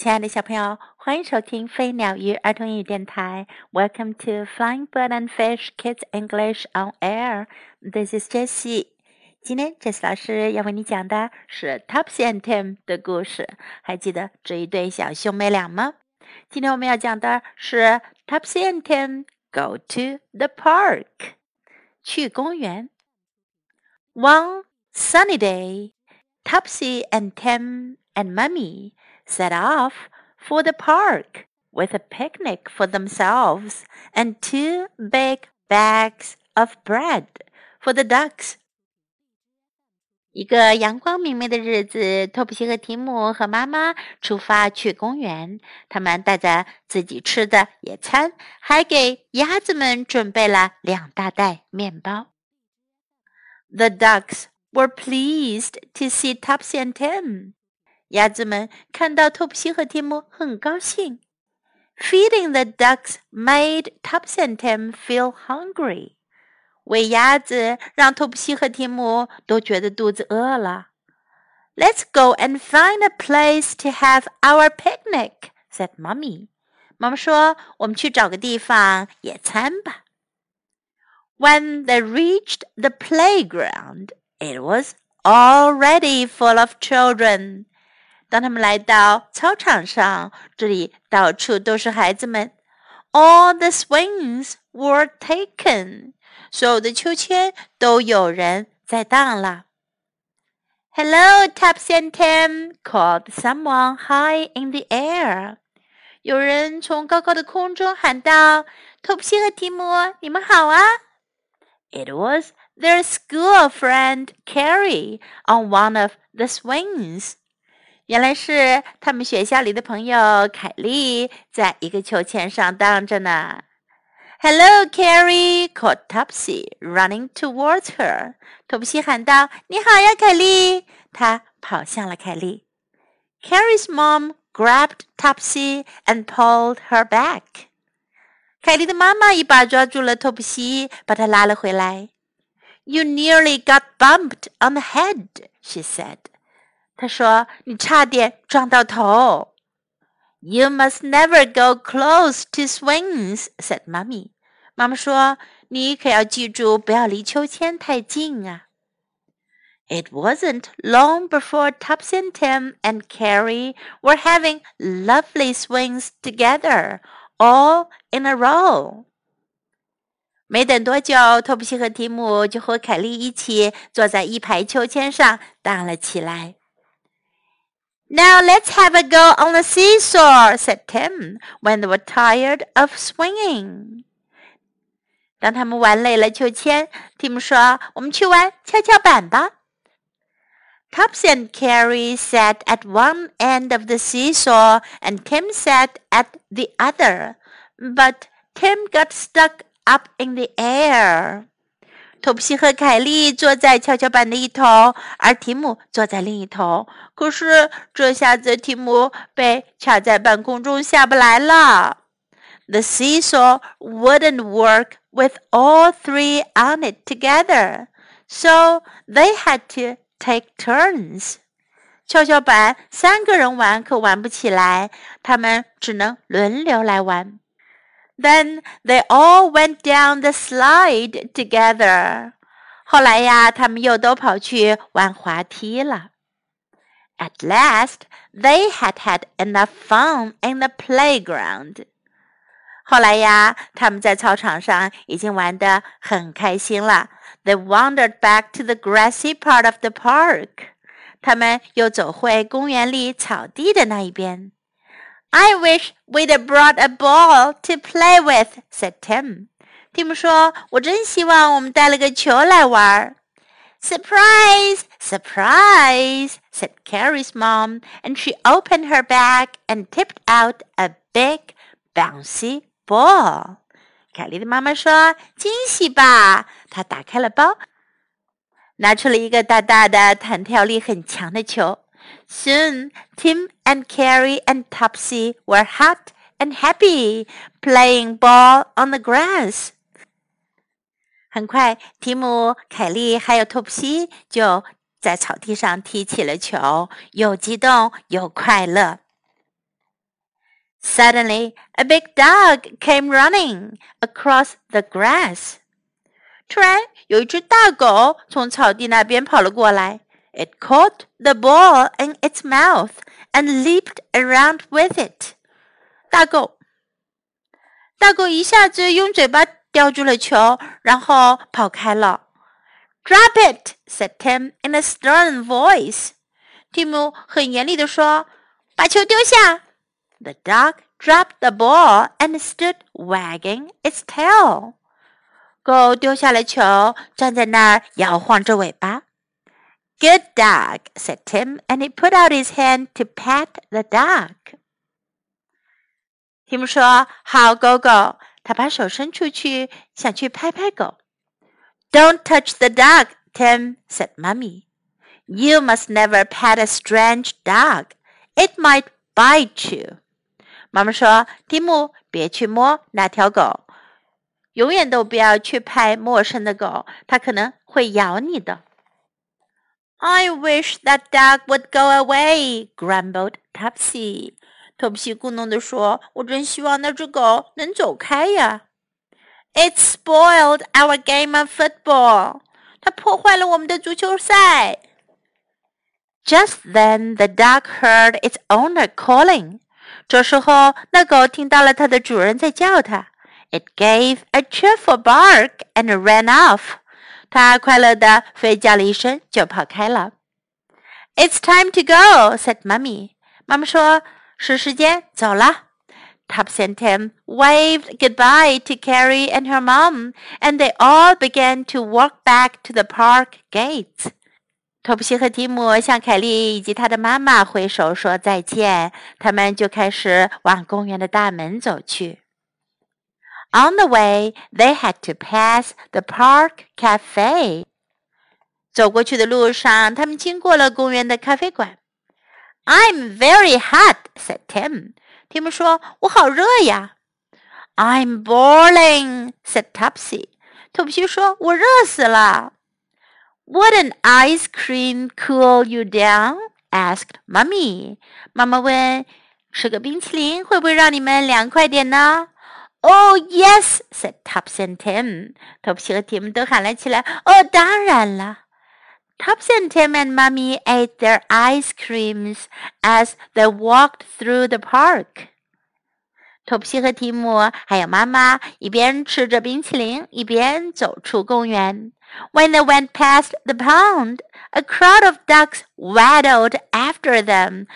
亲爱的小朋友，欢迎收听飞鸟鱼儿童英语电台。Welcome to Flying Bird and Fish Kids English on Air. This is Jessie. 今天 Jessie 老师要为你讲的是 Topsy and Tim 的故事。还记得这一对小兄妹俩吗？今天我们要讲的是 Topsy and Tim go to the park. 去公园。One sunny day, Topsy and Tim and Mummy set off for the park with a picnic for themselves and two big bags of bread for the ducks. 一个阳光明媚的日子，托普西和提姆和妈妈出发去公园。他们带着自己吃的野餐，还给鸭子们准备了两大袋面包。The ducks were pleased to see Topsy and Tim. 鸭子们看到托普西和提姆很高兴。Feeding the ducks made Topsy and Tim feel hungry. 喂鸭子让托普西和提姆都觉得肚子饿了。Let's go and find a place to have our picnic," said Mummy. 妈妈说：“我们去找个地方野餐吧。” When they reached the playground, it was already full of children. 当他们来到操场上，这里到处都是孩子们。All the swings were taken，所有的秋千都有人在荡了。Hello, Topsy and Tim called someone high in the air。有人从高高的空中喊道：“托普西和提姆，你们好啊！” Was their school friend Carrie on one of the swings。原来是他们学校里的朋友凯莉在一个秋千上荡着呢。Hello, Carrie! called Topsy, running towards her. 托普西喊道：“你好呀，凯莉！”他跑向了凯莉。Carrie's mom grabbed Topsy and pulled her back. 凯莉的妈妈一把抓住了托普西，把他拉了回来。You nearly got bumped on the head, she said. 他说：“你差点撞到头。” You must never go close to swings," said Mummy. 妈妈说：“你可要记住，不要离秋千太近啊。” It wasn't long before Topsy and Tim and Carrie were having lovely swings together, all in a row. 没等多久，托布西和提姆就和凯莉一起坐在一排秋千上荡了起来。Now let's have a go on the seesaw," said Tim when they were tired of swinging. 当他们玩累了秋千，蒂姆说：“我们去玩跷跷板吧。” Topsy and Carrie sat at one end of the seesaw, and Tim sat at the other. But Tim got stuck up in the air. 托普西和凯莉坐在跷跷板的一头，而提姆坐在另一头。可是这下子提姆被卡在半空中下不来了。The seesaw wouldn't work with all three on it together, so they had to take turns. 跷跷板三个人玩可玩不起来，他们只能轮流来玩。Then they all went down the slide together. 后来呀，他们又都跑去玩滑梯了。At last, they had had enough fun in the playground. 后来呀，他们在操场上已经玩得很开心了。They wandered back to the grassy part of the park. 他们又走回公园里草地的那一边。 I wish we'd brought a ball to play with," said Tim. 蒂姆说：“我真希望我们带了个球来玩。” Surprise! Surprise! said Carrie's mom, and she opened her bag and tipped out a big bouncy ball. 凯莉的妈妈说：“惊喜吧！”她打开了包，拿出了一个大大的、弹跳力很强的球。 Soon, Tim and Carrie and Topsy were hot and happy, playing ball on the grass. 很快，提姆、凯莉还有托普西就在草地上踢起了球，又激动又快乐。 Suddenly, a big dog came running across the grass. 突然，有一只大狗从草地那边跑了过来。 It caught the ball in its mouth and leaped around with it. 大狗，大狗一下子用嘴巴叼住了球，然后跑开了。Drop it, said Tim in a stern voice. 蒂姆很严厉地说：“把球丢下。” The dog dropped the ball and stood wagging its tail. 狗丢下了球，站在那儿摇晃着尾巴。 Good dog, said Tim, and he put out his hand to pat the dog. 蒂姆说：“好狗狗。”他把手伸出去，想去拍拍狗。Don't touch the dog, Tim, said Mummy. You must never pet a strange dog. It might bite you. 妈妈说：“蒂姆，别去摸那条狗，永远都不要去拍陌生的狗，它可能会咬你的。” I wish that dog would go away, grumbled Topsy. 托普西咕哝地说：“我真希望那只狗能走开呀。” It spoiled our game of football. 它破坏了我们的足球赛。Just then, the dog heard its owner calling. 这时候，那狗听到了它的主人在叫它。It gave a cheerful bark and ran off. 它快乐地飞叫了一声，就跑开了。It's time to go," said Mummy. 妈妈说。是时间，走了。Tubbs and Tim waved goodbye to Carrie and her mom, and they all began to walk back to the park gates. 托普西和提姆向凯莉以及她的妈妈挥手说再见，他们就开始往公园的大门走去。On the way, they had to pass the park cafe. 走过去的路上，他们经过了公园的咖啡馆。I'm very hot," said Tim. 提姆说：“我好热呀。” I'm boiling," said Topsy. 托普西说：“我热死了。” Would an ice cream cool you down? asked Mummy. 妈妈问：“吃个冰淇淋会不会让你们凉快点呢？” Oh yes," said Topsy and Tim. Topsy and Tim 都喊了起来。哦，当然了。Topsy and Tim and Mummy ate their ice creams as they walked through the park. 托普西和提姆还有妈妈一边吃着冰淇淋，一边走出公园。When they went past the pond, a crowd of ducks waddled after them,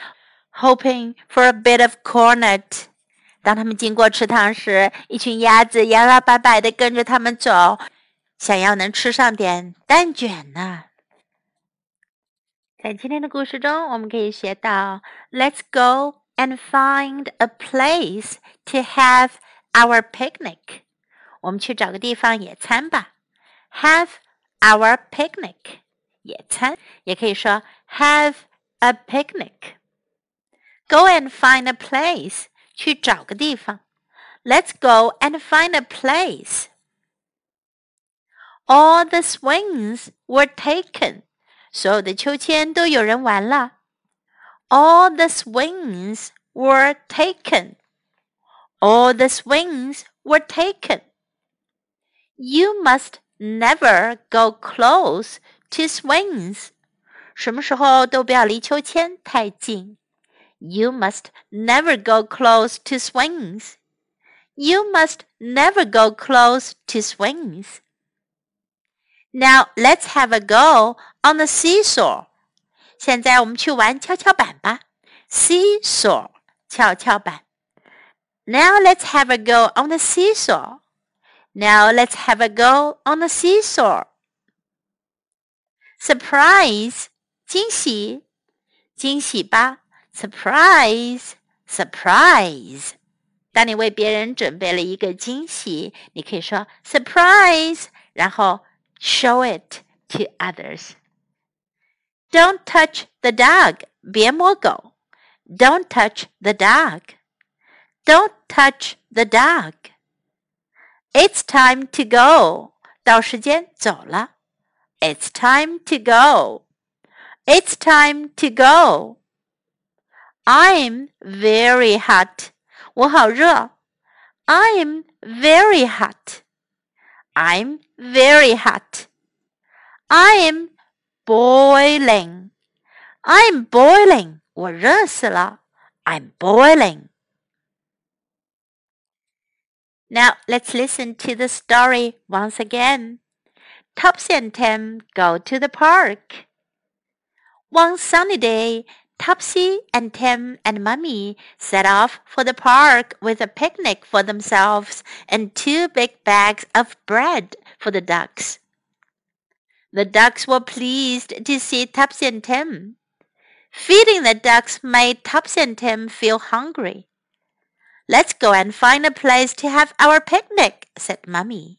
hoping for a bit of cornet. 当他们经过池塘时，一群鸭子摇摇摆摆地跟着他们走，想要能吃上点蛋卷呢。在今天的故事中，我们可以学到：Let's go and find a place to have our picnic。我们去找个地方野餐吧。Have our picnic，野餐也可以说 have a picnic。Go and find a place，去找个地方。Let's go and find a place. All the swings were taken. 所有的秋千都有人玩了。All the swings were taken. All the swings were taken. You must never go close to swings. 什么时候都不要离秋千太近。 You must never go close to swings. You must never go close to swings. Now let's have a go on the seesaw. 现在我们去玩跷跷板吧。Seesaw，跷跷板。Now let's have a go on the seesaw. Now let's have a go on the seesaw. Surprise，惊喜，惊喜吧。 Surprise, surprise. 当你为别人准备了一个惊喜，你可以说 surprise，然后 show it to others. Don't touch the dog. 别摸狗。Don't touch the dog. Don't touch the dog. It's time to go. 到时间走了。It's time to go. It's time to go. I'm very hot. 我好热。I'm very hot. I'm very hot. I'm boiling. I'm boiling. 我热死了。I'm boiling. Now let's listen to the story once again. Topsy and Tim go to the park. One sunny day, Topsy and Tim and Mummy set off for the park with a picnic for themselves and two big bags of bread for the ducks. The ducks were pleased to see Topsy and Tim. Feeding the ducks made Topsy and Tim feel hungry. Let's go and find a place to have our picnic, said Mummy.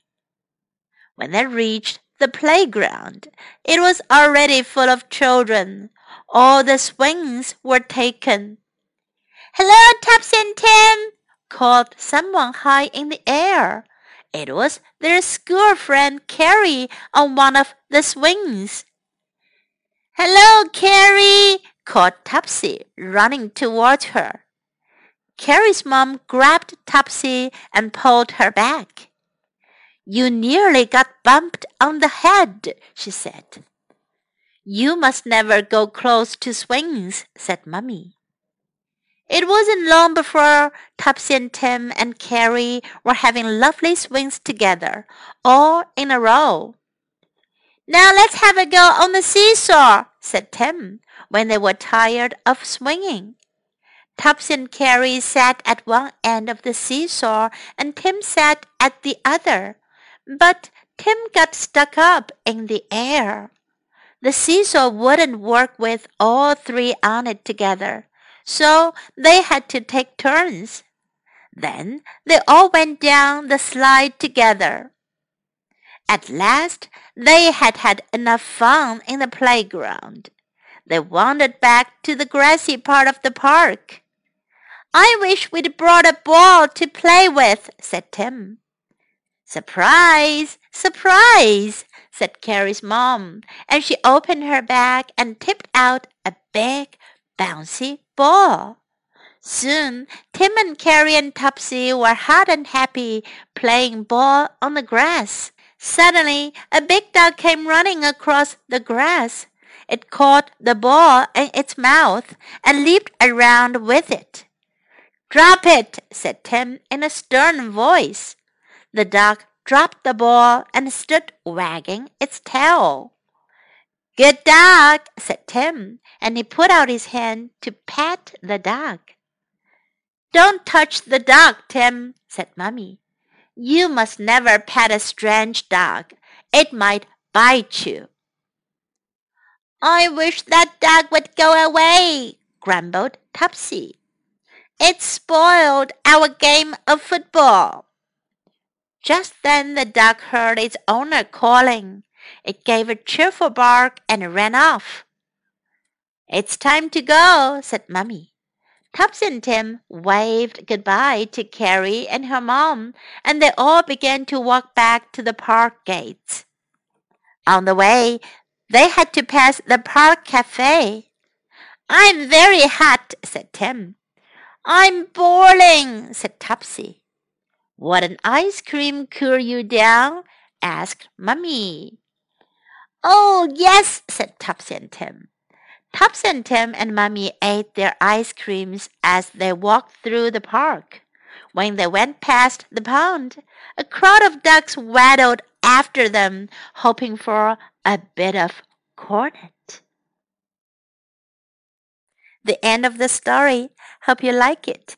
When they reached the playground, it was already full of children. All the swings were taken. Hello, Topsy and Tim! called someone high in the air. It was their school friend Carrie on one of the swings. Hello, Carrie! called Topsy, running towards her. Carrie's mom grabbed Topsy and pulled her back. You nearly got bumped on the head, she said. You must never go close to swings, said Mummy. It wasn't long before Topsy and Tim and Carrie were having lovely swings together, all in a row. Now let's have a go on the seesaw, said Tim, when they were tired of swinging. Topsy and Carrie sat at one end of the seesaw and Tim sat at the other, but Tim got stuck up in the air. The seesaw wouldn't work with all three on it together, so they had to take turns. Then they all went down the slide together. At last, they had had enough fun in the playground. They wandered back to the grassy part of the park. I wish we'd brought a ball to play with, said Tim. Surprise! Surprise! Said Carrie's mom, and she opened her bag and tipped out a big, bouncy ball. Soon Tim and Carrie and Topsy were hot and happy playing ball on the grass. Suddenly a big dog came running across the grass. It caught the ball in its mouth and leaped around with it. Drop it, said Tim in a stern voice. The dog dropped the ball and stood wagging its tail. Good dog, said Tim, and he put out his hand to pat the dog. Don't touch the dog, Tim, said Mummy. You must never pet a strange dog. It might bite you. I wish that dog would go away, grumbled Topsy. It spoiled our game of football. Just then the duck heard its owner calling. It gave a cheerful bark and ran off. It's time to go, said Mummy. Topsy and Tim waved goodbye to Carrie and her mom, and they all began to walk back to the park gates. On the way, they had to pass the park cafe. I'm very hot, said Tim. I'm boiling, said Topsy. Would an ice cream cool you down? asked Mummy. Oh, yes, said Topsy and Tim. Topsy and Tim and Mummy ate their ice creams as they walked through the park. When they went past the pond, a crowd of ducks waddled after them, hoping for a bit of cornet. The end of the story. Hope you like it.